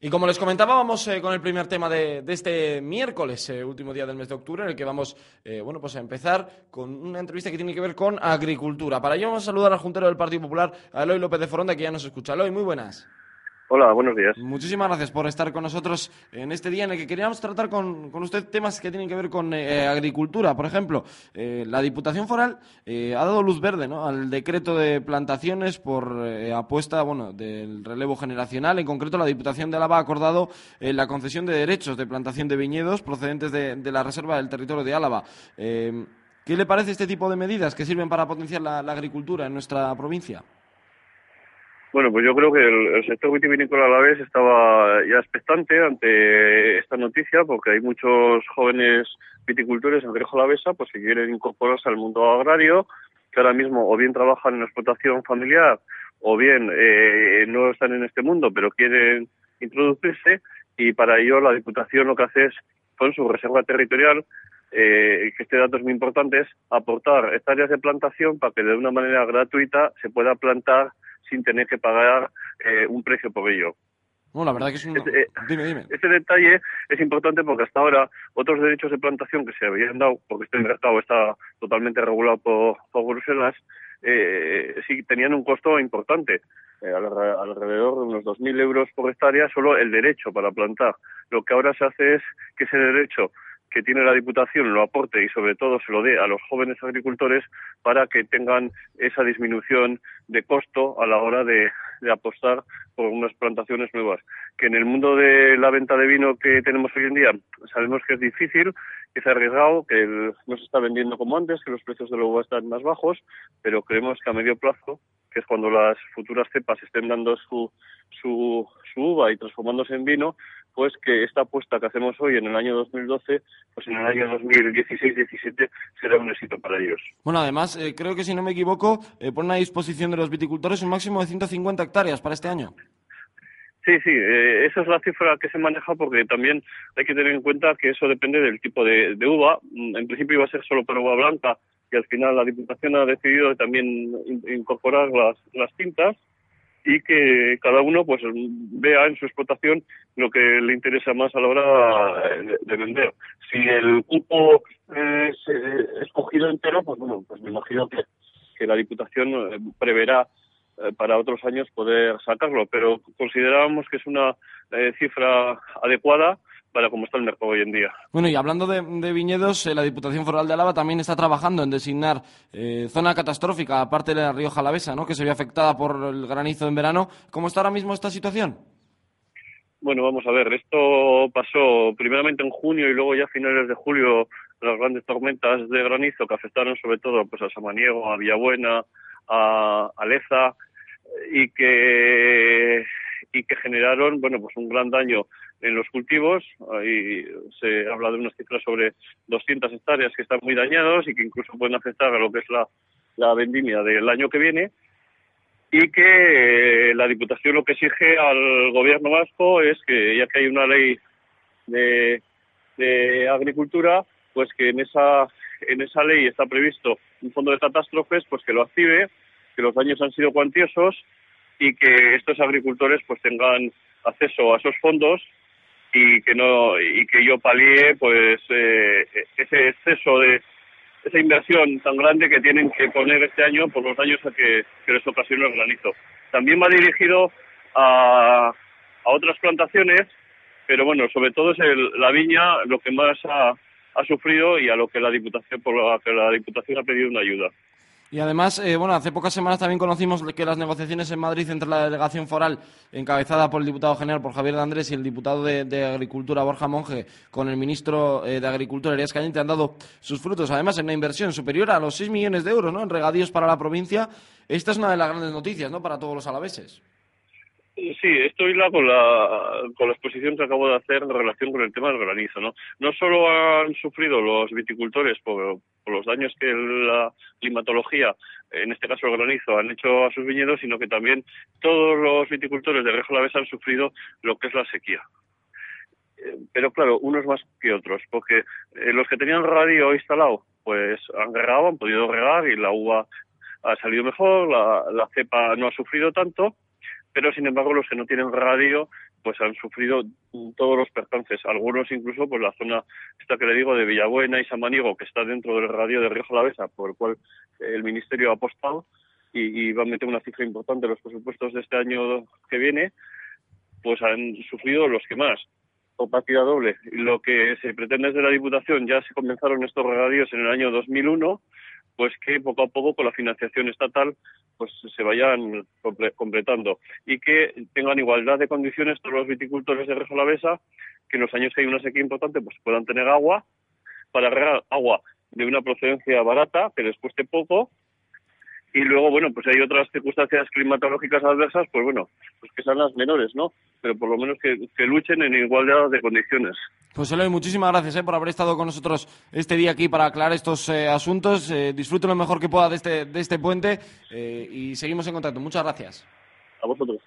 Y como les comentaba, vamos eh, con el primer tema de, este miércoles, eh, último día del mes de octubre, en el que vamos eh, bueno, pues a empezar con una entrevista que tiene que ver con agricultura. Para ello vamos a saludar al juntero del Partido Popular, a Eloy López de Foronda, que ya nos escucha. Eloy, muy buenas. Hola, buenos días. Muchísimas gracias por estar con nosotros en este día en el que queríamos tratar con, usted temas que tienen que ver con eh, agricultura. Por ejemplo, eh, la Diputación Foral eh, ha dado luz verde al decreto de plantaciones por apuesta bueno, del relevo generacional. En concreto, la Diputación de Álava ha acordado la concesión de derechos de plantación de viñedos procedentes de, la Reserva del Territorio de Álava. ¿Qué le parece este tipo de medidas que sirven para potenciar la agricultura en nuestra provincia? Bueno, pues yo creo que el, sector vitivinícola a la vez estaba ya expectante ante esta noticia porque hay muchos jóvenes viticultores en Grejo Besa pues que quieren incorporarse al mundo agrario, que ahora mismo o bien trabajan en explotación familiar o bien eh, no están en este mundo pero quieren introducirse y para ello la Diputación lo que hace es con su reserva territorial eh, que este dato es muy importante, es aportar hectáreas de plantación para que de una manera gratuita se pueda plantar sin tener que pagar eh, un precio por ello. No, la verdad que es un... Este, eh, este, detalle es importante porque hasta ahora otros derechos de plantación que se habían dado, porque este mercado está totalmente regulado por, Bruselas, eh, sí tenían un costo importante, alrededor de unos 2.000 euros por hectárea, solo el derecho para plantar. Lo que ahora se hace es que ese derecho que tiene la Diputación lo aporte y sobre todo se lo dé a los jóvenes agricultores para que tengan esa disminución de costo a la hora de, apostar por unas plantaciones nuevas. Que en el mundo de la venta de vino que tenemos hoy en día sabemos que es difícil, que es arriesgado, que no se está vendiendo como antes, que los precios de la uva están más bajos, pero creemos que a medio plazo, que es cuando las futuras cepas estén dando su, su, su uva y transformándose en vino, pues que esta apuesta que hacemos hoy en el año 2012, pues en el año 2016-17 será un éxito para ellos. Bueno, además, eh, creo que si no me equivoco, eh, ponen a disposición de los viticultores un máximo de 150 hectáreas para este año. Sí, sí, eh, esa es la cifra que se maneja porque también hay que tener en cuenta que eso depende del tipo de, uva. Mm, en principio iba a ser solo para uva blanca y al final la Diputación ha decidido también incorporar las, las tintas y que cada uno pues vea en su explotación lo que le interesa más a la hora de, vender. Si el cupo es escogido entero, pues bueno, pues me imagino que, que la Diputación eh, preverá eh, para otros años poder sacarlo, pero considerábamos que es una eh, cifra adecuada para cómo está el mercado hoy en día. Bueno, y hablando de, viñedos, eh, la Diputación Foral de Álava también está trabajando en designar eh, zona catastrófica, aparte de la Rioja Alavesa, ¿no? que se vio afectada por el granizo en verano. ¿Cómo está ahora mismo esta situación? Bueno, vamos a ver, esto pasó primeramente en junio y luego ya a finales de julio las grandes tormentas de granizo que afectaron sobre todo pues a Samaniego, a Villabuena, a, a Leza y que y que generaron bueno pues un gran daño en los cultivos. Ahí se habla de unas cifras sobre 200 hectáreas que están muy dañados y que incluso pueden afectar a lo que es la, la vendimia del año que viene. Y que eh, la Diputación lo que exige al gobierno vasco es que, ya que hay una ley de, de agricultura, pues que en esa, en esa ley está previsto un fondo de catástrofes, pues que lo active, que los daños han sido cuantiosos y que estos agricultores pues tengan acceso a esos fondos y que no y que yo palíe pues eh, ese exceso de esa inversión tan grande que tienen que poner este año por los daños a que, les ocasionó el granizo. También va dirigido a, a otras plantaciones, pero bueno, sobre todo es la viña lo que más ha, ha sufrido y a lo que la Diputación por lo que la Diputación ha pedido una ayuda. Y además, eh, bueno, hace pocas semanas también conocimos que las negociaciones en Madrid entre la delegación foral, encabezada por el diputado general, por Javier de Andrés, y el diputado de, Agricultura, Borja Monge, con el ministro eh, de Agricultura, Elías Cañete, han dado sus frutos. Además, en una inversión superior a los 6 millones de euros, ¿no? En regadíos para la provincia. Esta es una de las grandes noticias, ¿no? Para todos los alaveses. Sí, estoy la con la con la exposición que acabo de hacer en relación con el tema del granizo, ¿no? No solo han sufrido los viticultores por, los daños que la climatología, en este caso el granizo, han hecho a sus viñedos, sino que también todos los viticultores de Rejo Vez han sufrido lo que es la sequía. Eh, pero claro, unos más que otros, porque eh, los que tenían radio instalado, pues han regado, han podido regar y la uva ha salido mejor, la cepa no ha sufrido tanto, pero sin embargo los que no tienen radio pues han sufrido todos los percances, algunos incluso pues la zona esta que le digo de Villabuena y Samaniego, que está dentro del radio de Río Jalavesa, por el cual el Ministerio ha apostado y, va a meter una cifra importante en los presupuestos de este año que viene, pues han sufrido los que más, o partida doble. Lo que se pretende desde la Diputación, ya se comenzaron estos regadíos en el año 2001, pues que poco a poco con la financiación estatal pues se vayan completando. Y que tengan igualdad de condiciones todos los viticultores de Rejolavesa que en los años que hay una sequía importante pues puedan tener agua para regar agua de una procedencia barata que les cueste poco y luego, bueno, pues hay otras circunstancias climatológicas adversas, pues bueno, pues que sean las menores, ¿no? Pero por lo menos que, luchen en igualdad de condiciones. Pues Eloy, muchísimas gracias eh, por haber estado con nosotros este día aquí para aclarar estos eh, asuntos. Eh, disfruten lo mejor que pueda de este, de este puente eh, y seguimos en contacto. Muchas gracias. A vosotros.